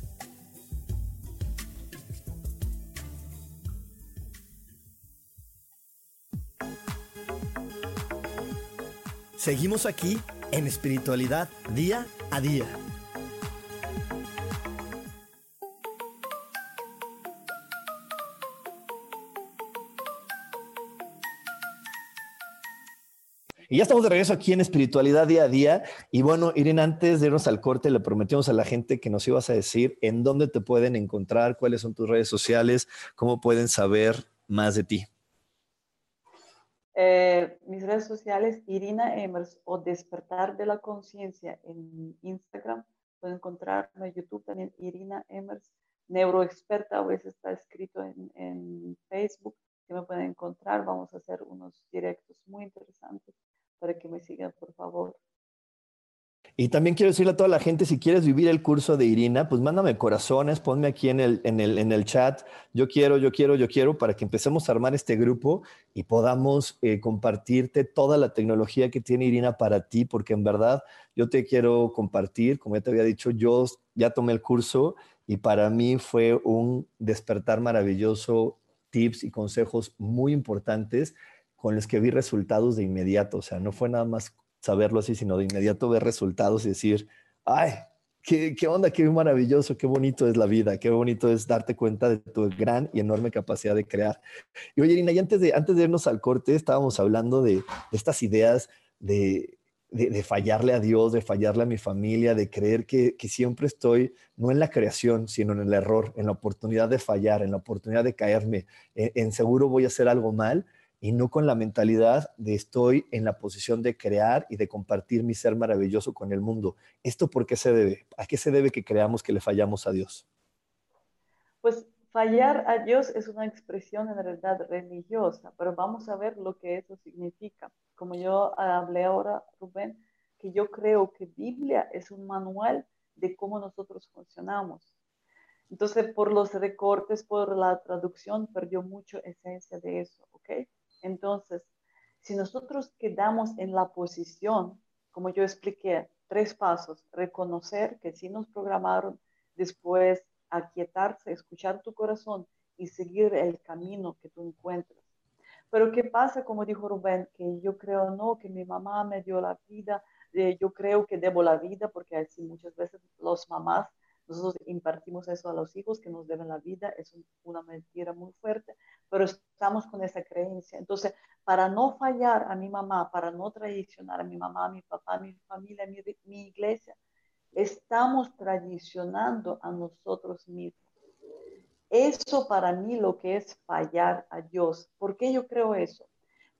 Seguimos aquí en espiritualidad día a día. Y ya estamos de regreso aquí en Espiritualidad Día a Día. Y bueno, Irene, antes de irnos al corte, le prometimos a la gente que nos ibas a decir en dónde te pueden encontrar, cuáles son tus redes sociales, cómo pueden saber más de ti. Eh, mis redes sociales, Irina Emers o Despertar de la Conciencia en Instagram. Pueden encontrarme en YouTube también, Irina Emers, neuroexperta, a veces está escrito en, en Facebook, que me pueden encontrar. Vamos a hacer unos directos muy interesantes para que me sigan, por favor. Y también quiero decirle a toda la gente, si quieres vivir el curso de Irina, pues mándame corazones, ponme aquí en el, en el, en el chat, yo quiero, yo quiero, yo quiero, para que empecemos a armar este grupo y podamos eh, compartirte toda la tecnología que tiene Irina para ti, porque en verdad yo te quiero compartir, como ya te había dicho, yo ya tomé el curso y para mí fue un despertar maravilloso, tips y consejos muy importantes con los que vi resultados de inmediato. O sea, no fue nada más saberlo así, sino de inmediato ver resultados y decir, ay, qué, qué onda, qué maravilloso, qué bonito es la vida, qué bonito es darte cuenta de tu gran y enorme capacidad de crear. Y oye, Irina, y antes de, antes de irnos al corte, estábamos hablando de, estas ideas de, de, fallarle a Dios, de fallarle a mi familia, de creer que, que, siempre estoy no en la creación, sino en el error, en la oportunidad de fallar, en la oportunidad de caerme, en, en seguro voy a hacer algo mal y no con la mentalidad de estoy en la posición de crear y de compartir mi ser maravilloso con el mundo. ¿Esto por qué se debe? ¿A qué se debe que creamos que le fallamos a Dios? Pues fallar a Dios es una expresión en realidad religiosa, pero vamos a ver lo que eso significa. Como yo hablé ahora, Rubén, que yo creo que Biblia es un manual de cómo nosotros funcionamos. Entonces, por los recortes, por la traducción, perdió mucho esencia de eso, ¿ok? Entonces, si nosotros quedamos en la posición, como yo expliqué, tres pasos, reconocer que sí nos programaron, después aquietarse, escuchar tu corazón y seguir el camino que tú encuentras. Pero ¿qué pasa, como dijo Rubén, que yo creo no, que mi mamá me dio la vida, eh, yo creo que debo la vida, porque así muchas veces los mamás nosotros impartimos eso a los hijos que nos deben la vida, es una mentira muy fuerte, pero estamos con esa creencia. Entonces, para no fallar a mi mamá, para no traicionar a mi mamá, a mi papá, a mi familia, a mi, iglesia, estamos traicionando a nosotros mismos. Eso para mí lo que es fallar a Dios. ¿Por qué yo creo eso?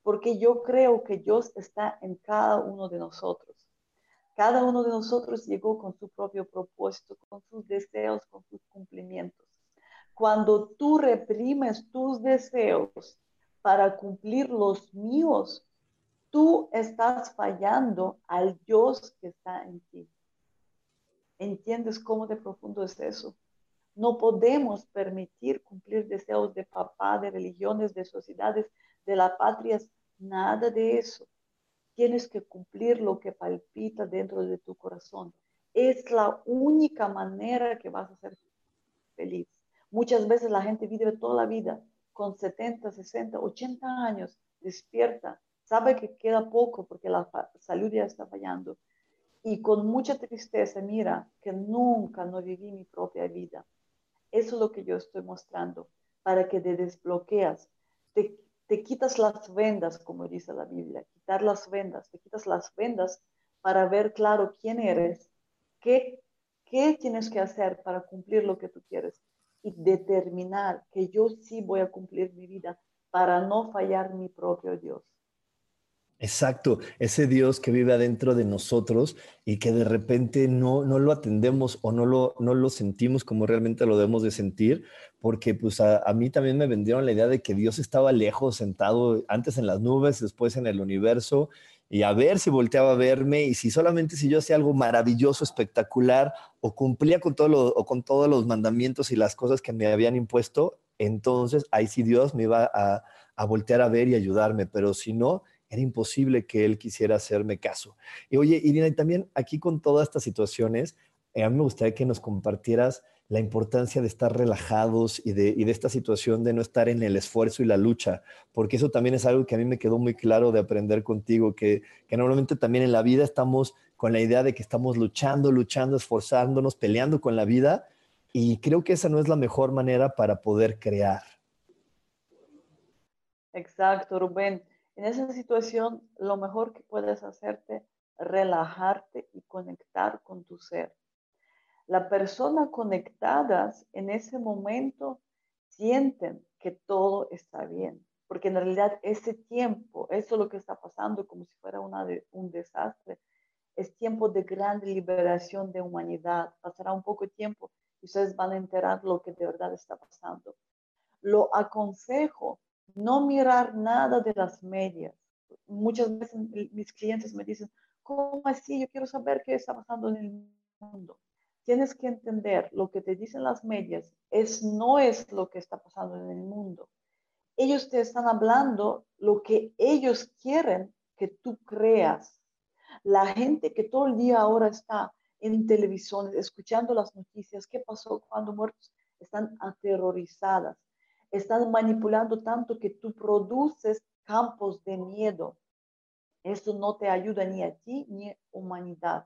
Porque yo creo que Dios está en cada uno de nosotros. Cada uno de nosotros llegó con su propio propósito, con sus deseos, con sus cumplimientos. Cuando tú reprimes tus deseos para cumplir los míos, tú estás fallando al Dios que está en ti. ¿Entiendes cómo de profundo es eso? No podemos permitir cumplir deseos de papá, de religiones, de sociedades, de la patria, nada de eso. Tienes que cumplir lo que palpita dentro de tu corazón. Es la única manera que vas a ser feliz. Muchas veces la gente vive toda la vida con 70, 60, 80 años, despierta, sabe que queda poco porque la salud ya está fallando y con mucha tristeza mira que nunca no viví mi propia vida. Eso es lo que yo estoy mostrando para que te desbloqueas, te, te quitas las vendas, como dice la Biblia, quitar las vendas, te quitas las vendas para ver claro quién eres, qué, qué tienes que hacer para cumplir lo que tú quieres y determinar que yo sí voy a cumplir mi vida para no fallar mi propio Dios. Exacto, ese Dios que vive adentro de nosotros y que de repente no, no lo atendemos o no lo, no lo sentimos como realmente lo debemos de sentir, porque pues a, a, mí también me vendieron la idea de que Dios estaba lejos, sentado antes en las nubes, después en el universo, y a ver si volteaba a verme y si solamente si yo hacía algo maravilloso, espectacular, o cumplía con, todo lo, o con todos los mandamientos y las cosas que me habían impuesto, entonces ahí sí Dios me iba a, a voltear a ver y ayudarme, pero si no, era imposible que él quisiera hacerme caso. Y oye, Irina, y también aquí con todas estas situaciones, eh, a mí me gustaría que nos compartieras la importancia de estar relajados y de, esta situación de no estar en el esfuerzo y la lucha, porque eso también es algo que a mí me quedó muy claro de aprender contigo, que normalmente también en la vida estamos con la idea de que estamos luchando, luchando, esforzándonos, peleando con la vida, y creo que esa no es la mejor manera para poder crear. Exacto, Rubén. En esa situación, lo mejor que puedes hacerte, relajarte y conectar con tu ser. La persona conectadas en ese momento sienten que todo está bien, porque en realidad ese tiempo, eso es lo que está pasando como si fuera una de, un desastre, es tiempo de gran liberación de humanidad. Pasará un poco de tiempo y ustedes van a enterar lo que de verdad está pasando. Lo aconsejo no mirar nada de las medias. Muchas veces mis clientes me dicen, ¿cómo así? Yo quiero saber qué está pasando en el mundo. Tienes que entender lo que te dicen las medias es no es lo que está pasando en el mundo. Ellos te están hablando lo que ellos quieren que tú creas. La gente que todo el día ahora está en televisión escuchando las noticias, qué pasó cuando muertos, están aterrorizadas están manipulando tanto que tú produces campos de miedo. Eso no te ayuda ni a ti ni a humanidad.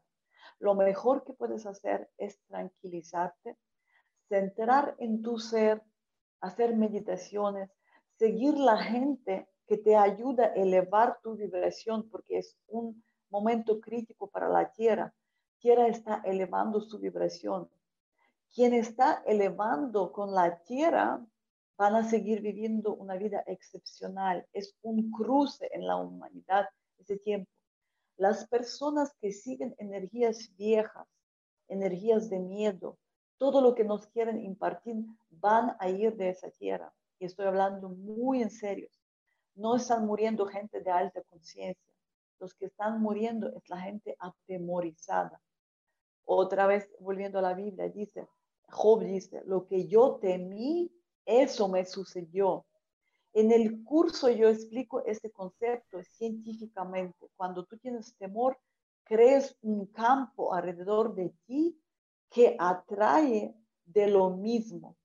Lo mejor que puedes hacer es tranquilizarte, centrar en tu ser, hacer meditaciones, seguir la gente que te ayuda a elevar tu vibración, porque es un momento crítico para la Tierra. Tierra está elevando su vibración. Quien está elevando con la Tierra van a seguir viviendo una vida excepcional. Es un cruce en la humanidad ese tiempo. Las personas que siguen energías viejas, energías de miedo, todo lo que nos quieren impartir, van a ir de esa tierra. Y estoy hablando muy en serio. No están muriendo gente de alta conciencia. Los que están muriendo es la gente atemorizada. Otra vez, volviendo a la Biblia, dice, Job dice, lo que yo temí, eso me sucedió. En el curso yo explico este concepto científicamente. Cuando tú tienes temor, crees un campo alrededor de ti que atrae de lo mismo.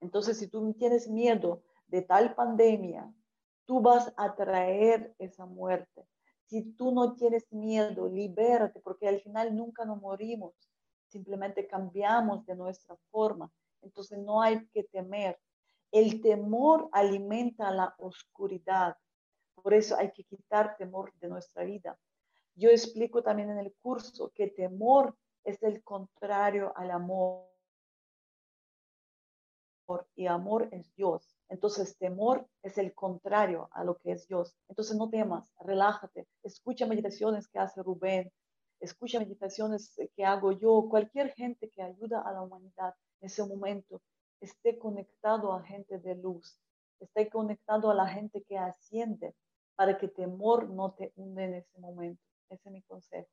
Entonces, si tú tienes miedo de tal pandemia, tú vas a atraer esa muerte. Si tú no tienes miedo, libérate, porque al final nunca nos morimos, simplemente cambiamos de nuestra forma. Entonces no hay que temer. El temor alimenta la oscuridad. Por eso hay que quitar temor de nuestra vida. Yo explico también en el curso que temor es el contrario al amor. Y amor es Dios. Entonces, temor es el contrario a lo que es Dios. Entonces, no temas, relájate, escucha meditaciones que hace Rubén, escucha meditaciones que hago yo, cualquier gente que ayuda a la humanidad ese momento, esté conectado a gente de luz, esté conectado a la gente que asciende para que temor no te hunde en ese momento. Ese es mi consejo.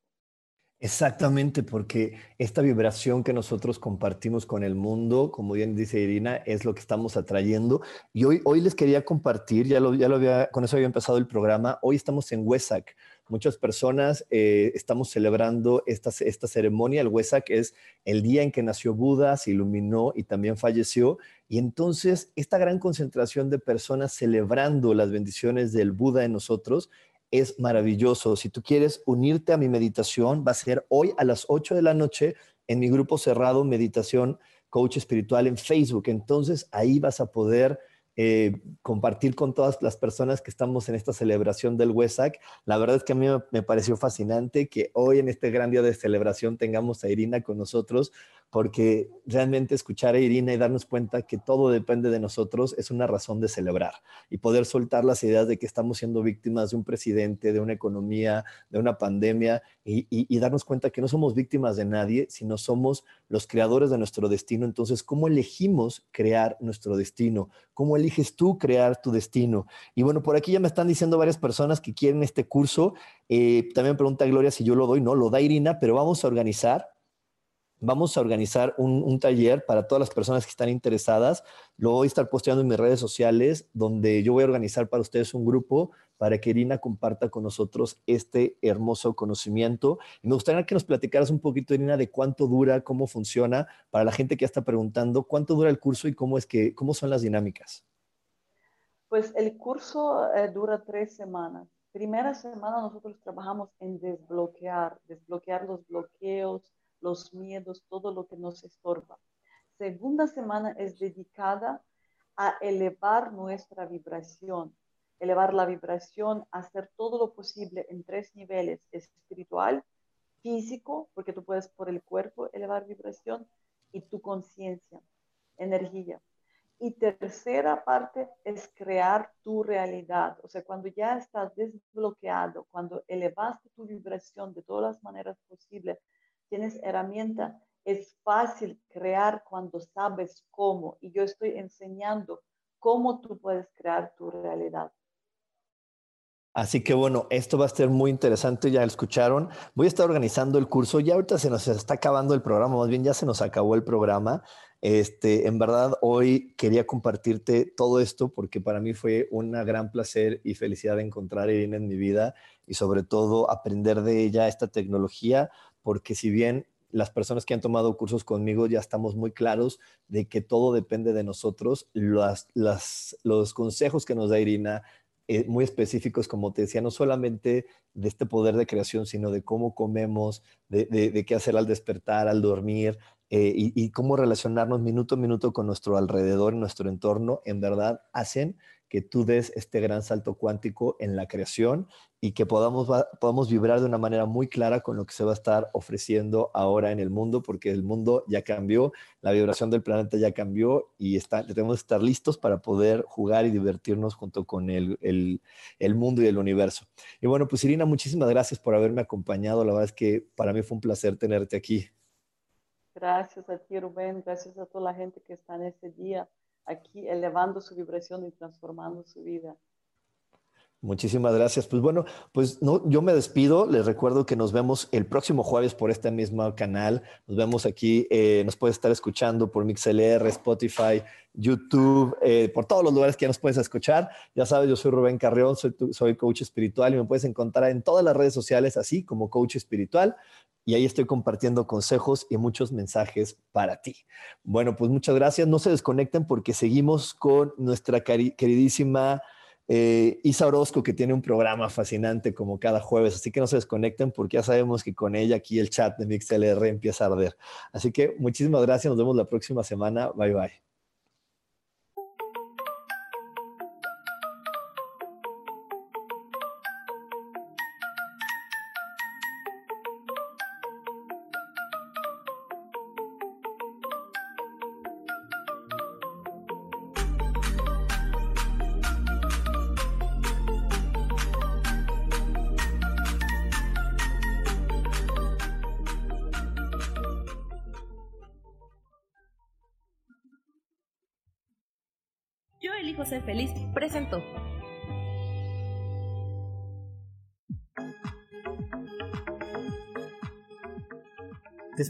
Exactamente, porque esta vibración que nosotros compartimos con el mundo, como bien dice Irina, es lo que estamos atrayendo. Y hoy, hoy les quería compartir, ya lo, ya lo había, con eso había empezado el programa, hoy estamos en Huesac. Muchas personas eh, estamos celebrando esta, esta ceremonia. El Huesac es el día en que nació Buda, se iluminó y también falleció. Y entonces esta gran concentración de personas celebrando las bendiciones del Buda en nosotros es maravilloso. Si tú quieres unirte a mi meditación, va a ser hoy a las 8 de la noche en mi grupo cerrado Meditación Coach Espiritual en Facebook. Entonces ahí vas a poder eh, compartir con todas las personas que estamos en esta celebración del WESAC. La verdad es que a mí me pareció fascinante que hoy en este gran día de celebración tengamos a Irina con nosotros, porque realmente escuchar a Irina y darnos cuenta que todo depende de nosotros es una razón de celebrar y poder soltar las ideas de que estamos siendo víctimas de un presidente, de una economía, de una pandemia y, darnos cuenta que no somos víctimas de nadie, sino somos los creadores de nuestro destino. Entonces, ¿cómo elegimos crear nuestro destino? ¿Cómo eliges tú crear tu destino? Y bueno, por aquí ya me están diciendo varias personas que quieren este curso. Eh, también pregunta Gloria si yo lo doy. No, lo da Irina, pero vamos a organizar vamos a organizar un, taller para todas las personas que están interesadas. Lo voy a estar posteando en mis redes sociales, donde yo voy a organizar para ustedes un grupo para que Irina comparta con nosotros este hermoso conocimiento. Y me gustaría que nos platicaras un poquito, Irina, de cuánto dura, cómo funciona, para la gente que ya está preguntando, cuánto dura el curso y cómo, es que, cómo son las dinámicas. Pues el curso eh, dura tres semanas. Primera semana nosotros trabajamos en desbloquear, desbloquear los bloqueos, los miedos, todo lo que nos estorba. Segunda semana es dedicada a elevar nuestra vibración, elevar la vibración, hacer todo lo posible en tres niveles, espiritual, físico, porque tú puedes por el cuerpo elevar vibración, y tu conciencia, energía. Y tercera parte es crear tu realidad. O sea, cuando ya estás desbloqueado, cuando elevaste tu vibración de todas las maneras posibles, tienes herramienta, es fácil crear cuando sabes cómo. Y yo estoy enseñando cómo tú puedes crear tu realidad. Así que bueno, esto va a ser muy interesante, ya lo escucharon. Voy a estar organizando el curso, ya ahorita se nos está acabando el programa, más bien ya se nos acabó el programa. Este, en verdad, hoy quería compartirte todo esto porque para mí fue un gran placer y felicidad encontrar a Irina en mi vida y sobre todo aprender de ella esta tecnología, porque si bien las personas que han tomado cursos conmigo ya estamos muy claros de que todo depende de nosotros, los consejos que nos da Irina, eh, muy específicos, como te decía, no solamente de este poder de creación, sino de cómo comemos, de, qué hacer al despertar, al dormir, eh, y, y, cómo relacionarnos minuto a minuto con nuestro alrededor, nuestro entorno, en verdad hacen que tú des este gran salto cuántico en la creación y que podamos, podamos vibrar de una manera muy clara con lo que se va a estar ofreciendo ahora en el mundo, porque el mundo ya cambió, la vibración del planeta ya cambió y está, tenemos que estar listos para poder jugar y divertirnos junto con el, el, el mundo y el universo. Y bueno, pues Irina, muchísimas gracias por haberme acompañado. La verdad es que para mí fue un placer tenerte aquí. Gracias a ti, Rubén. Gracias a toda la gente que está en este día aquí elevando su vibración y transformando su vida. Muchísimas gracias. Pues bueno, pues no, yo me despido. Les recuerdo que nos vemos el próximo jueves por este mismo canal. Nos vemos aquí. Eh, nos puedes estar escuchando por MixLR, Spotify, YouTube, eh, por todos los lugares que nos puedes escuchar. Ya sabes, yo soy Rubén Carrión, soy, soy coach espiritual y me puedes encontrar en todas las redes sociales así como coach espiritual y ahí estoy compartiendo consejos y muchos mensajes para ti. Bueno, pues muchas gracias. No se desconecten porque seguimos con nuestra queridísima eh, Isa Orozco, que tiene un programa fascinante como cada jueves. Así que no se desconecten porque ya sabemos que con ella aquí el chat de MixLR empieza a arder. Así que muchísimas gracias. Nos vemos la próxima semana. Bye bye.